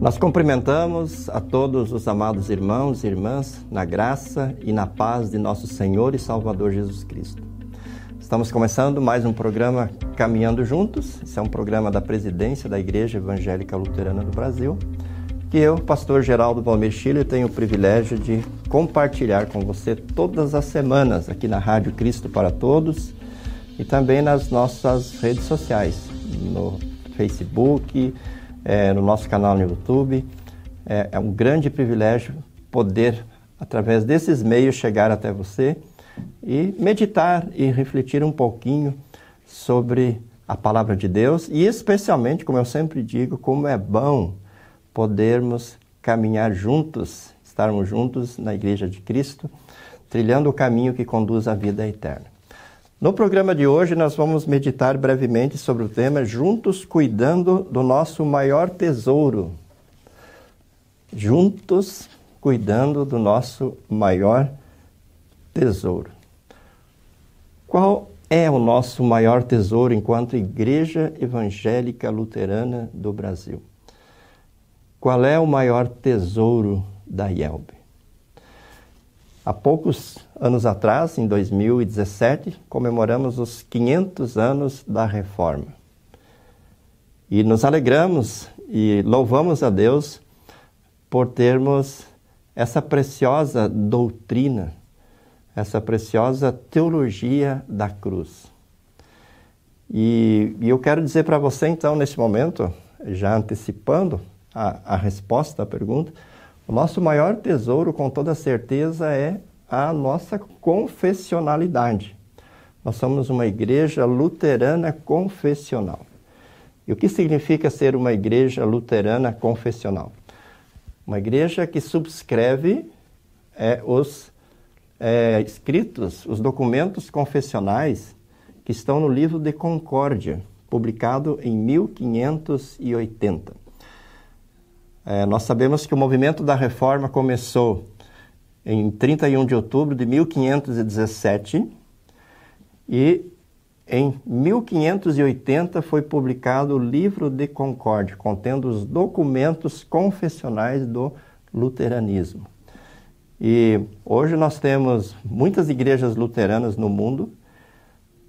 Nós cumprimentamos a todos os amados irmãos e irmãs na graça e na paz de nosso Senhor e Salvador Jesus Cristo. Estamos começando mais um programa Caminhando Juntos. Esse é um programa da presidência da Igreja Evangélica Luterana do Brasil, que eu, pastor Geraldo Palmeira Chile, tenho o privilégio de compartilhar com você todas as semanas aqui na Rádio Cristo para Todos e também nas nossas redes sociais, no Facebook, é, no nosso canal no YouTube. É, é um grande privilégio poder, através desses meios, chegar até você e meditar e refletir um pouquinho sobre a palavra de Deus e, especialmente, como eu sempre digo, como é bom podermos caminhar juntos, estarmos juntos na Igreja de Cristo, trilhando o caminho que conduz à vida eterna. No programa de hoje, nós vamos meditar brevemente sobre o tema Juntos Cuidando do Nosso Maior Tesouro. Juntos Cuidando do Nosso Maior Tesouro. Qual é o nosso maior tesouro enquanto Igreja Evangélica Luterana do Brasil? Qual é o maior tesouro da IELB? Há poucos anos atrás, em 2017, comemoramos os 500 anos da Reforma. E nos alegramos e louvamos a Deus por termos essa preciosa doutrina, essa preciosa teologia da cruz. E, e eu quero dizer para você, então, neste momento, já antecipando a, a resposta à pergunta, o nosso maior tesouro, com toda certeza, é a nossa confessionalidade. Nós somos uma igreja luterana confessional. E o que significa ser uma igreja luterana confessional? Uma igreja que subscreve é, os é, escritos, os documentos confessionais que estão no livro de Concórdia, publicado em 1580. É, nós sabemos que o movimento da reforma começou em 31 de outubro de 1517 e em 1580 foi publicado o Livro de Concórdia, contendo os documentos confessionais do luteranismo. E hoje nós temos muitas igrejas luteranas no mundo,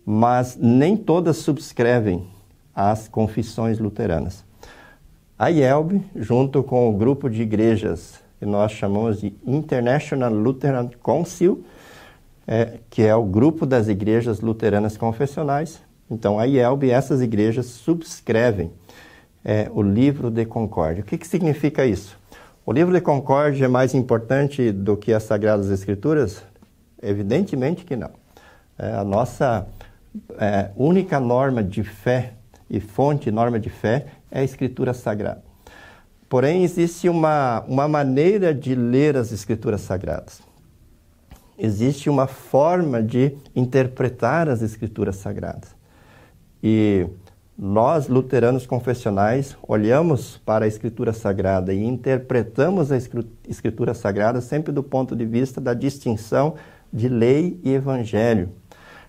mas nem todas subscrevem as confissões luteranas. A IELB, junto com o grupo de igrejas que nós chamamos de International Lutheran Council, é, que é o grupo das igrejas luteranas confessionais. Então, a IELB e essas igrejas subscrevem é, o livro de concórdia. O que, que significa isso? O livro de concórdia é mais importante do que as Sagradas Escrituras? Evidentemente que não. É a nossa é, única norma de fé e fonte, norma de fé, é a Escritura Sagrada. Porém, existe uma, uma maneira de ler as Escrituras Sagradas. Existe uma forma de interpretar as Escrituras Sagradas. E nós, luteranos confessionais, olhamos para a Escritura Sagrada e interpretamos a Escritura Sagrada sempre do ponto de vista da distinção de lei e evangelho,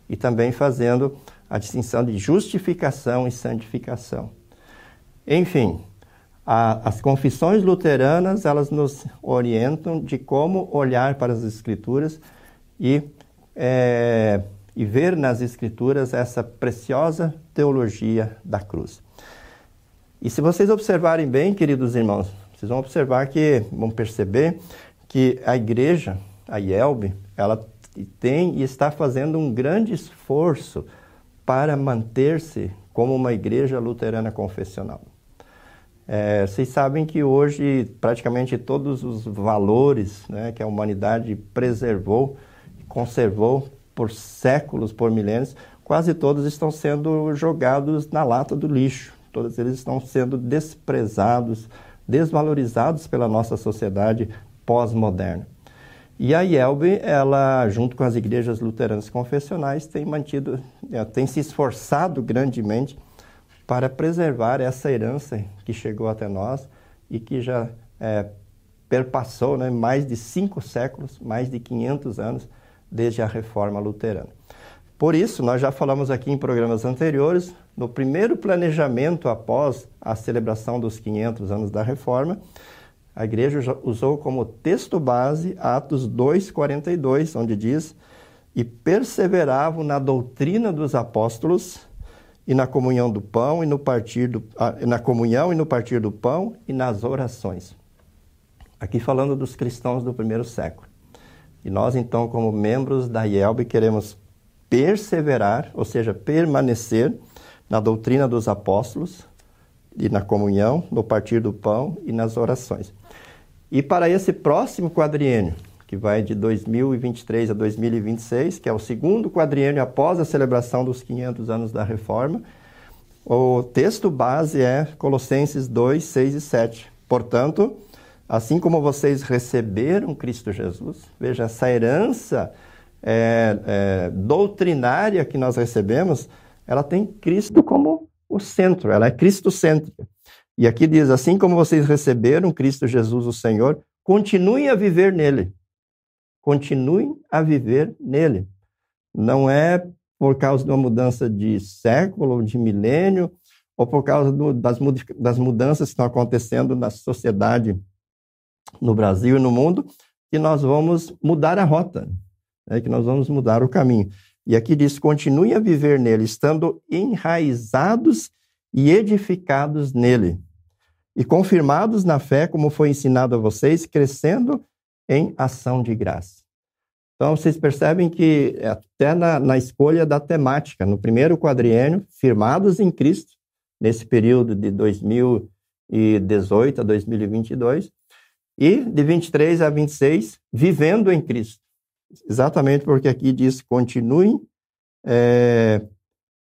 e também fazendo a distinção de justificação e santificação. Enfim, a, as confissões luteranas elas nos orientam de como olhar para as escrituras e, é, e ver nas escrituras essa preciosa teologia da cruz. E se vocês observarem bem, queridos irmãos, vocês vão observar que, vão perceber que a igreja, a IELB, ela tem e está fazendo um grande esforço para manter-se como uma igreja luterana confessional. É, vocês sabem que hoje praticamente todos os valores né, que a humanidade preservou, conservou por séculos, por milênios, quase todos estão sendo jogados na lata do lixo. Todos eles estão sendo desprezados, desvalorizados pela nossa sociedade pós-moderna. E a IELB, ela, junto com as igrejas luteranas confessionais, tem mantido, é, tem se esforçado grandemente para preservar essa herança que chegou até nós e que já é, perpassou né, mais de cinco séculos, mais de 500 anos desde a reforma luterana. Por isso, nós já falamos aqui em programas anteriores, no primeiro planejamento após a celebração dos 500 anos da Reforma, a igreja usou como texto base Atos 2:42, onde diz: "E perseveravam na doutrina dos apóstolos e na comunhão do pão e no partir do, ah, na comunhão e no partir do pão e nas orações." Aqui falando dos cristãos do primeiro século. E nós então, como membros da IELB, queremos perseverar, ou seja, permanecer na doutrina dos apóstolos e na comunhão, no partir do pão e nas orações. E para esse próximo quadriênio, que vai de 2023 a 2026, que é o segundo quadriênio após a celebração dos 500 anos da Reforma, o texto base é Colossenses 2, 6 e 7. Portanto, assim como vocês receberam Cristo Jesus, veja, essa herança é, é, doutrinária que nós recebemos, ela tem Cristo como o centro, ela é cristocêntrica. E aqui diz: assim como vocês receberam Cristo Jesus, o Senhor, continuem a viver nele. Continuem a viver nele. Não é por causa de uma mudança de século, ou de milênio, ou por causa do, das, das mudanças que estão acontecendo na sociedade no Brasil e no mundo, que nós vamos mudar a rota, né? que nós vamos mudar o caminho. E aqui diz: continuem a viver nele, estando enraizados e edificados nele, e confirmados na fé, como foi ensinado a vocês, crescendo em ação de graça. Então, vocês percebem que até na, na escolha da temática, no primeiro quadriênio, firmados em Cristo, nesse período de 2018 a 2022, e de 23 a 26, vivendo em Cristo. Exatamente porque aqui diz: continuem é,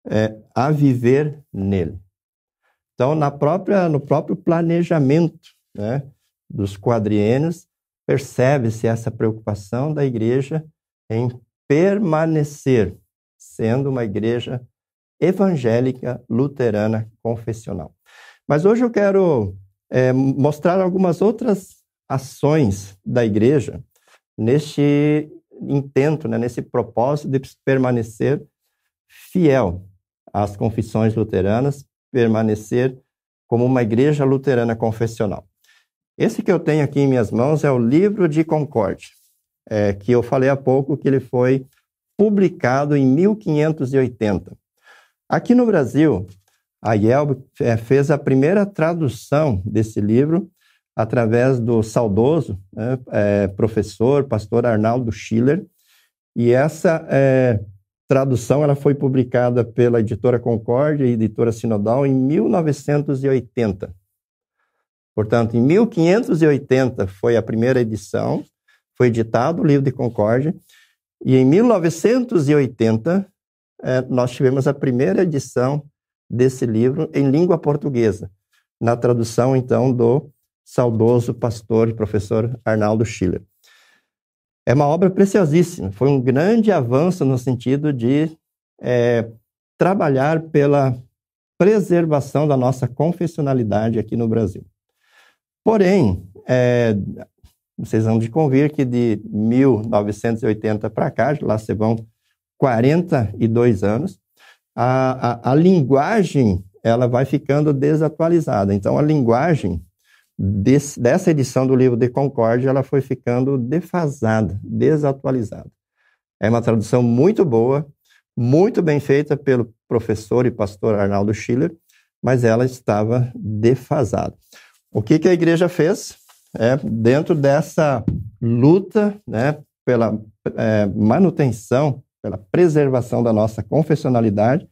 é, a viver nele. Então, na própria, no próprio planejamento né, dos quadriênios, percebe-se essa preocupação da igreja em permanecer sendo uma igreja evangélica luterana confessional. Mas hoje eu quero é, mostrar algumas outras ações da igreja neste intento, né, nesse propósito de permanecer fiel às confissões luteranas, permanecer como uma igreja luterana confessional. Esse que eu tenho aqui em minhas mãos é o livro de Concórdia, é, que eu falei há pouco que ele foi publicado em 1580. Aqui no Brasil, a Yelb é, fez a primeira tradução desse livro através do saudoso né, é, professor, pastor Arnaldo Schiller, e essa é, tradução ela foi publicada pela editora Concórdia e editora Sinodal em 1980. Portanto, em 1580 foi a primeira edição, foi editado o livro de Concórdia, e em 1980 é, nós tivemos a primeira edição desse livro em língua portuguesa, na tradução então do saudoso pastor e professor Arnaldo Schiller. É uma obra preciosíssima, foi um grande avanço no sentido de é, trabalhar pela preservação da nossa confessionalidade aqui no Brasil. Porém, é, vocês vão de convir que de 1980 para cá, lá se vão 42 anos, a, a, a linguagem ela vai ficando desatualizada. Então, a linguagem desse, dessa edição do livro de Concórdia, ela foi ficando defasada, desatualizada. É uma tradução muito boa, muito bem feita pelo professor e pastor Arnaldo Schiller, mas ela estava defasada. O que, que a igreja fez? É, dentro dessa luta né, pela é, manutenção, pela preservação da nossa confessionalidade,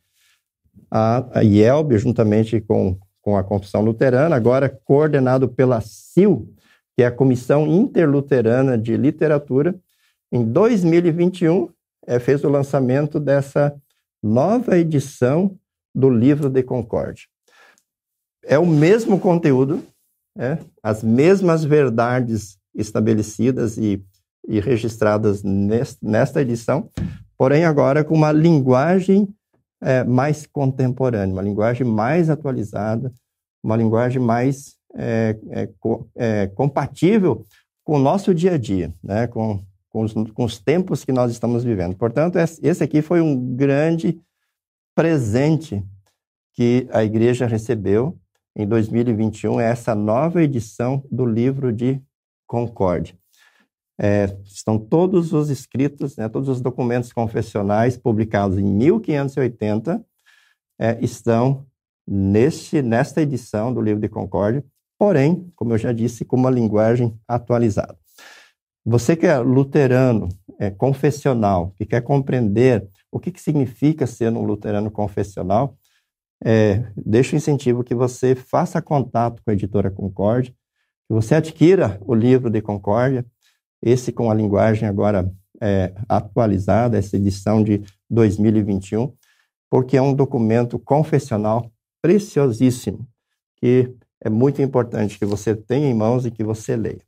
a, a IELB, juntamente com com a Confissão Luterana, agora coordenado pela CIL, que é a Comissão Interluterana de Literatura, em 2021 é, fez o lançamento dessa nova edição do Livro de Concórdia. É o mesmo conteúdo, é, as mesmas verdades estabelecidas e, e registradas nest, nesta edição, porém agora com uma linguagem é, mais contemporânea, uma linguagem mais atualizada, uma linguagem mais é, é, é, compatível com o nosso dia a dia, né? com, com os, com os tempos que nós estamos vivendo. Portanto, esse aqui foi um grande presente que a igreja recebeu em 2021, é essa nova edição do livro de Concórdia. É, estão todos os escritos, né, todos os documentos confessionais publicados em 1580 é, estão neste, nesta edição do livro de Concórdia, porém, como eu já disse, com uma linguagem atualizada. Você que é luterano, é, confessional, que quer compreender o que, que significa ser um luterano confessional, é, deixo o incentivo que você faça contato com a editora Concórdia, que você adquira o livro de Concórdia, esse com a linguagem agora é, atualizada, essa edição de 2021, porque é um documento confessional preciosíssimo, que é muito importante que você tenha em mãos e que você leia.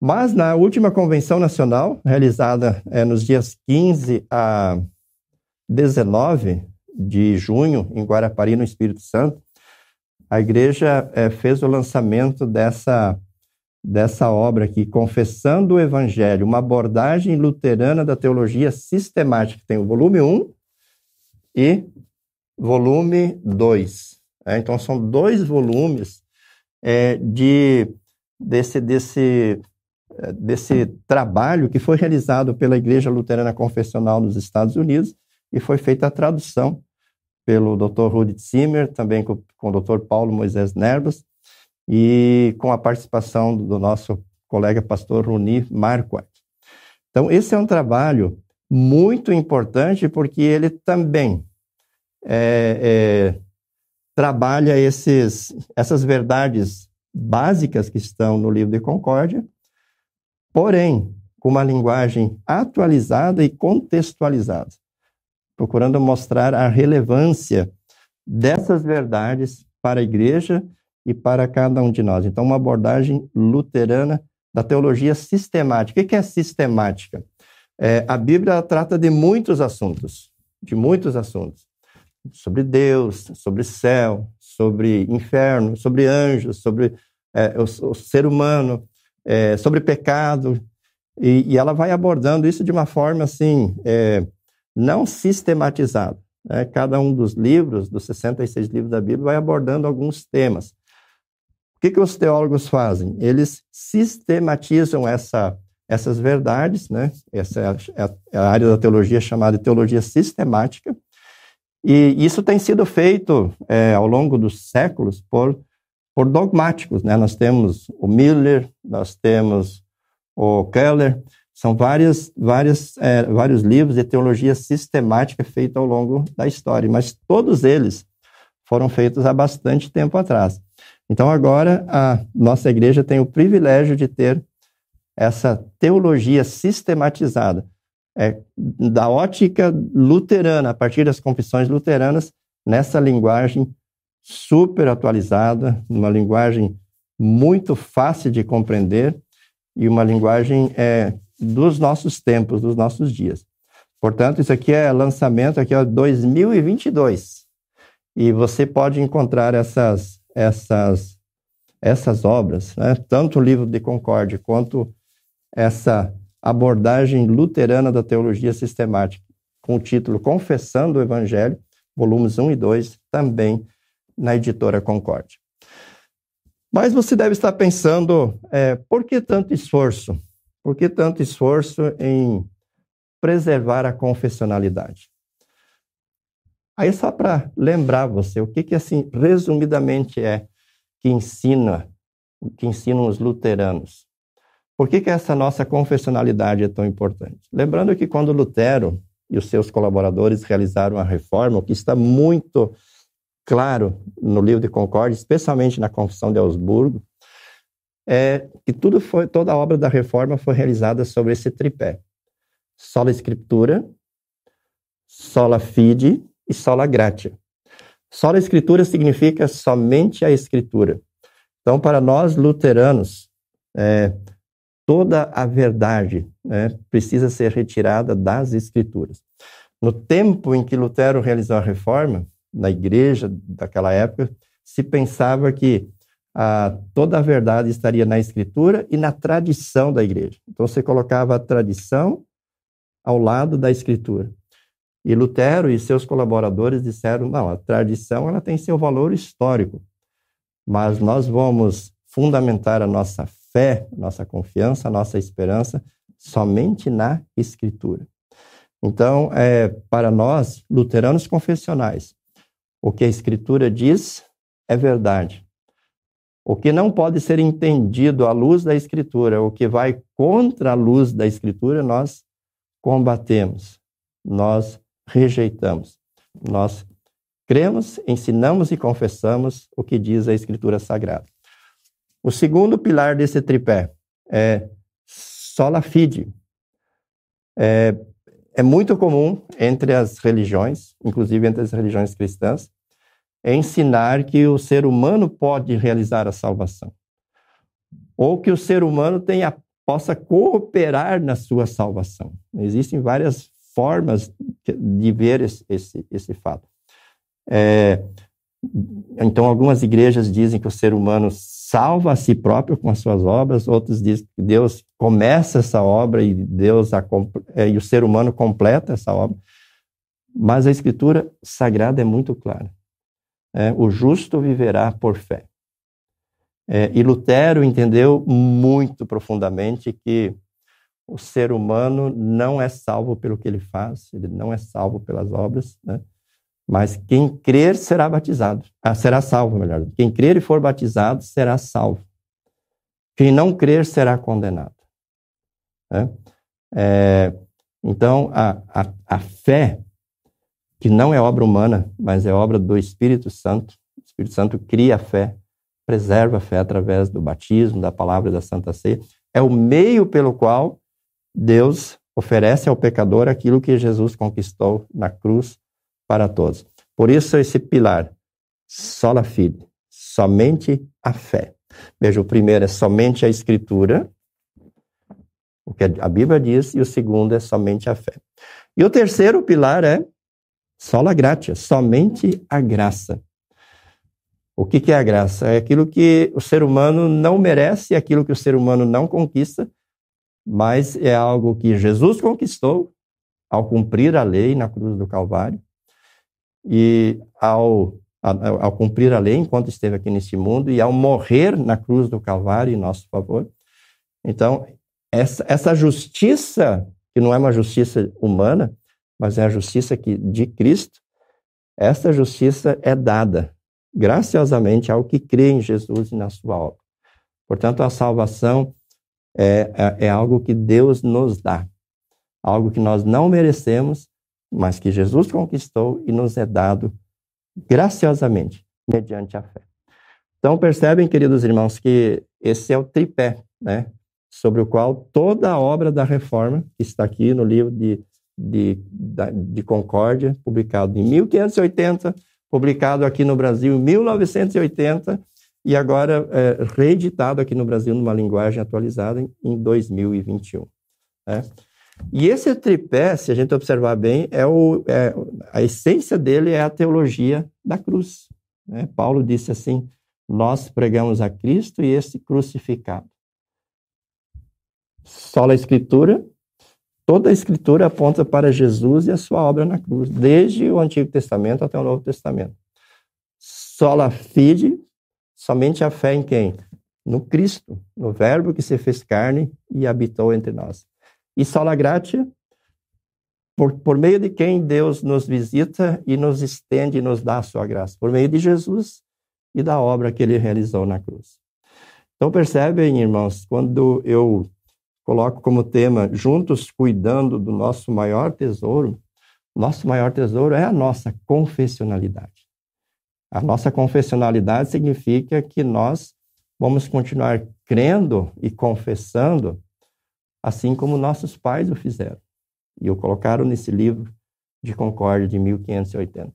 Mas na última convenção nacional, realizada é, nos dias 15 a 19 de junho, em Guarapari, no Espírito Santo, a igreja é, fez o lançamento dessa, dessa obra aqui, Confessando o Evangelho, uma abordagem luterana da teologia sistemática. Tem o volume 1 e volume 2. É, então, são dois volumes é, de, desse, desse, é, desse trabalho que foi realizado pela Igreja Luterana Confessional nos Estados Unidos e foi feita a tradução pelo Dr. Rudi Zimmer, também com, com o Dr. Paulo Moisés Nerbas, e com a participação do nosso colega pastor Runi Marquardt. Então, esse é um trabalho muito importante porque ele também é, é, trabalha esses, essas verdades básicas que estão no livro de Concórdia, porém, com uma linguagem atualizada e contextualizada procurando mostrar a relevância dessas verdades para a igreja e para cada um de nós. Então, uma abordagem luterana da teologia sistemática. O que é sistemática? É, a Bíblia trata de muitos assuntos, de muitos assuntos. Sobre Deus, sobre céu, sobre inferno, sobre anjos, sobre é, o, o, ser humano, é, sobre pecado. E, e, ela vai abordando isso de uma forma assim, é, não sistematizado. Né? Cada um dos livros, dos 66 livros da Bíblia, vai abordando alguns temas. O que, que os teólogos fazem? Eles sistematizam essa, essas verdades, né? essa é a, é a área da teologia chamada teologia sistemática, e isso tem sido feito é, ao longo dos séculos por, por dogmáticos. Né? Nós temos o Miller, nós temos o Keller, são várias, várias, é, vários livros de teologia sistemática feitos ao longo da história, mas todos eles foram feitos há bastante tempo atrás. Então, agora, a nossa igreja tem o privilégio de ter essa teologia sistematizada, é, da ótica luterana, a partir das confissões luteranas, nessa linguagem super atualizada, numa linguagem muito fácil de compreender e uma linguagem é, dos nossos tempos, dos nossos dias. Portanto, isso aqui é lançamento aqui é 2022. E você pode encontrar essas essas essas obras, né? tanto o livro de Concórdia quanto essa abordagem luterana da teologia sistemática, com o título Confessando o Evangelho, volumes 1 e 2, também na editora Concórdia. Mas você deve estar pensando, é, por que tanto esforço? Por que tanto esforço em preservar a confessionalidade? Aí só para lembrar você, o que que assim, resumidamente é que ensina, que ensinam os luteranos? Por que que essa nossa confessionalidade é tão importante? Lembrando que quando Lutero e os seus colaboradores realizaram a reforma, o que está muito claro no livro de Concórdia, especialmente na Confissão de Augsburgo, é que tudo foi, toda a obra da reforma foi realizada sobre esse tripé: sola escritura, sola fide e sola gratia. Sola escritura significa somente a escritura. Então, para nós luteranos, é, toda a verdade né, precisa ser retirada das escrituras. No tempo em que Lutero realizou a reforma, na igreja daquela época, se pensava que a, toda a verdade estaria na Escritura e na tradição da igreja. Então você colocava a tradição ao lado da Escritura. E Lutero e seus colaboradores disseram: não, a tradição ela tem seu valor histórico, mas nós vamos fundamentar a nossa fé, nossa confiança, nossa esperança somente na Escritura. Então, é, para nós, luteranos confessionais, o que a Escritura diz é verdade. O que não pode ser entendido à luz da Escritura, o que vai contra a luz da Escritura, nós combatemos, nós rejeitamos. Nós cremos, ensinamos e confessamos o que diz a Escritura Sagrada. O segundo pilar desse tripé é sola fide. É, é muito comum entre as religiões, inclusive entre as religiões cristãs, ensinar que o ser humano pode realizar a salvação. Ou que o ser humano tenha, possa cooperar na sua salvação. Existem várias formas de ver esse, esse, esse fato. É, então, algumas igrejas dizem que o ser humano salva a si próprio com as suas obras, outros dizem que Deus começa essa obra e Deus a, é, e o ser humano completa essa obra. Mas a Escritura Sagrada é muito clara. É, o justo viverá por fé. É, e Lutero entendeu muito profundamente que o ser humano não é salvo pelo que ele faz, ele não é salvo pelas obras, né? mas quem crer será batizado, ah, será salvo, melhor. Quem crer e for batizado será salvo. Quem não crer será condenado. Né? É, então, a, a, a fé, que não é obra humana, mas é obra do Espírito Santo, o Espírito Santo cria a fé, preserva a fé através do batismo, da palavra da Santa Ceia, é o meio pelo qual Deus oferece ao pecador aquilo que Jesus conquistou na cruz para todos. Por isso, esse pilar, sola fide, somente a fé. Veja, o primeiro é somente a Escritura, o que a Bíblia diz, e o segundo é somente a fé. E o terceiro pilar é sola gratia, somente a graça. O que, que é a graça? É aquilo que o ser humano não merece, aquilo que o ser humano não conquista, mas é algo que Jesus conquistou ao cumprir a lei na cruz do Calvário e ao, ao, ao cumprir a lei enquanto esteve aqui neste mundo e ao morrer na cruz do Calvário em nosso favor. Então, essa, essa justiça, que não é uma justiça humana, mas é a justiça que, de Cristo, essa justiça é dada graciosamente ao que crê em Jesus e na sua obra. Portanto, a salvação é, é, é algo que Deus nos dá, algo que nós não merecemos, mas que Jesus conquistou e nos é dado graciosamente, mediante a fé. Então, percebem, queridos irmãos, que esse é o tripé, né, sobre o qual toda a obra da reforma, que está aqui no livro de, de, de Concórdia, publicado em 1580, publicado aqui no Brasil em 1980, e agora é, reeditado aqui no Brasil numa linguagem atualizada em, em 2021. Né? E esse tripé, se a gente observar bem, é, o, é a essência dele é a teologia da cruz. Né? Paulo disse assim: Nós pregamos a Cristo e esse crucificado. Só a Escritura, toda a Escritura aponta para Jesus e a sua obra na cruz, desde o Antigo Testamento até o Novo Testamento. Sola fide, Somente a fé em quem? No Cristo, no Verbo que se fez carne e habitou entre nós. E sola gratia, por, por meio de quem Deus nos visita e nos estende e nos dá a sua graça, por meio de Jesus e da obra que ele realizou na cruz. Então percebem, irmãos, quando eu coloco como tema juntos cuidando do nosso maior tesouro, nosso maior tesouro é a nossa confessionalidade. A nossa confessionalidade significa que nós vamos continuar crendo e confessando, assim como nossos pais o fizeram. E o colocaram nesse livro de Concórdia de 1580.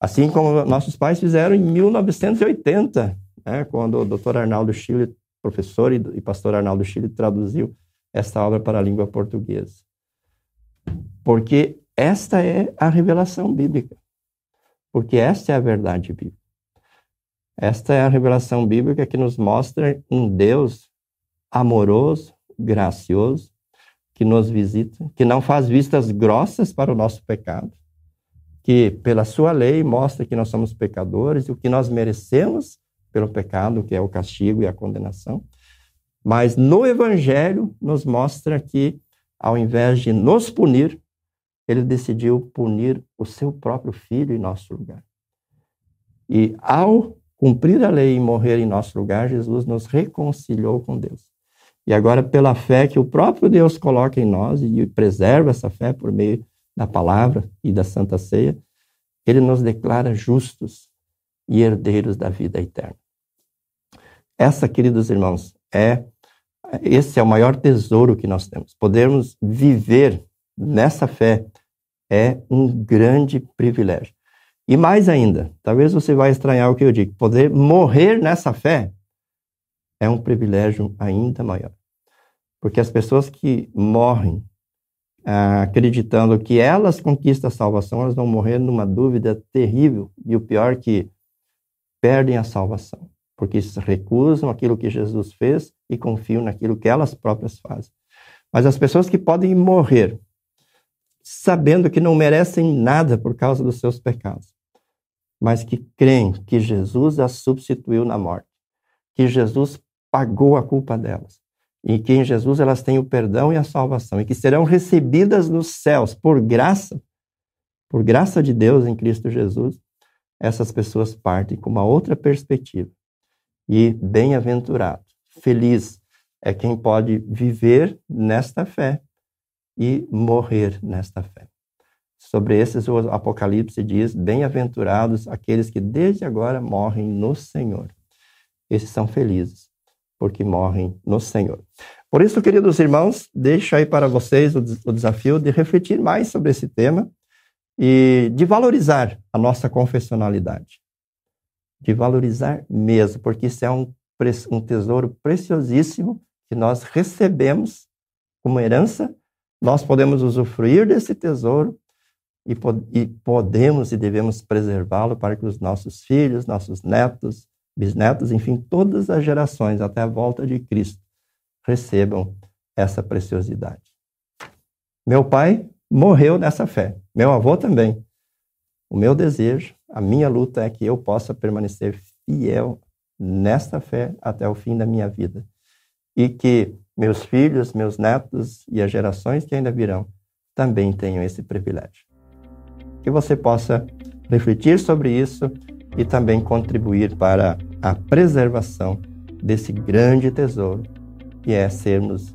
Assim como nossos pais fizeram em 1980, né, quando o Dr. Arnaldo Chile, professor e pastor Arnaldo Chile, traduziu esta obra para a língua portuguesa. Porque esta é a revelação bíblica porque esta é a verdade bíblica. Esta é a revelação bíblica que nos mostra um Deus amoroso, gracioso, que nos visita, que não faz vistas grossas para o nosso pecado, que pela sua lei mostra que nós somos pecadores e o que nós merecemos pelo pecado, que é o castigo e a condenação. Mas no evangelho nos mostra que ao invés de nos punir, ele decidiu punir o seu próprio filho em nosso lugar. E ao cumprir a lei e morrer em nosso lugar, Jesus nos reconciliou com Deus. E agora, pela fé que o próprio Deus coloca em nós e preserva essa fé por meio da palavra e da santa ceia, ele nos declara justos e herdeiros da vida eterna. Essa, queridos irmãos, é esse é o maior tesouro que nós temos. Podermos viver nessa fé é um grande privilégio. E mais ainda, talvez você vai estranhar o que eu digo, poder morrer nessa fé é um privilégio ainda maior. Porque as pessoas que morrem ah, acreditando que elas conquistam a salvação, elas vão morrer numa dúvida terrível. E o pior é que perdem a salvação, porque recusam aquilo que Jesus fez e confiam naquilo que elas próprias fazem. Mas as pessoas que podem morrer sabendo que não merecem nada por causa dos seus pecados, mas que creem que Jesus as substituiu na morte, que Jesus pagou a culpa delas, e que em Jesus elas têm o perdão e a salvação, e que serão recebidas nos céus por graça, por graça de Deus em Cristo Jesus, essas pessoas partem com uma outra perspectiva. E bem-aventurado, feliz é quem pode viver nesta fé e morrer nesta fé. Sobre esses, o Apocalipse diz: Bem-aventurados aqueles que desde agora morrem no Senhor. Esses são felizes porque morrem no Senhor. Por isso, queridos irmãos, deixo aí para vocês o, o desafio de refletir mais sobre esse tema e de valorizar a nossa confessionalidade. De valorizar mesmo, porque isso é um, um tesouro preciosíssimo que nós recebemos como herança. Nós podemos usufruir desse tesouro e, e podemos e devemos preservá-lo para que os nossos filhos, nossos netos, bisnetos, enfim, todas as gerações até a volta de Cristo recebam essa preciosidade. Meu pai morreu nessa fé, meu avô também. O meu desejo, a minha luta é que eu possa permanecer fiel nesta fé até o fim da minha vida e que meus filhos, meus netos e as gerações que ainda virão também tenham esse privilégio. Que você possa refletir sobre isso e também contribuir para a preservação desse grande tesouro, que é sermos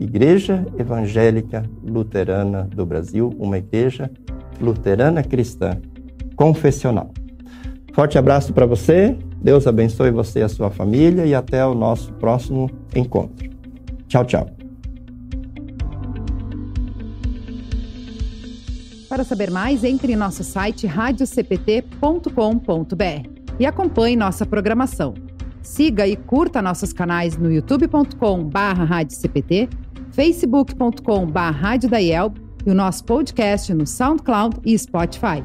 Igreja Evangélica Luterana do Brasil, uma igreja luterana cristã confessional. Forte abraço para você, Deus abençoe você e a sua família e até o nosso próximo encontro. Tchau, tchau. Para saber mais, entre em nosso site radiocpt.com.br e acompanhe nossa programação. Siga e curta nossos canais no youtube.com/radiocpt, facebook.com/radiodaiel e o nosso podcast no SoundCloud e Spotify.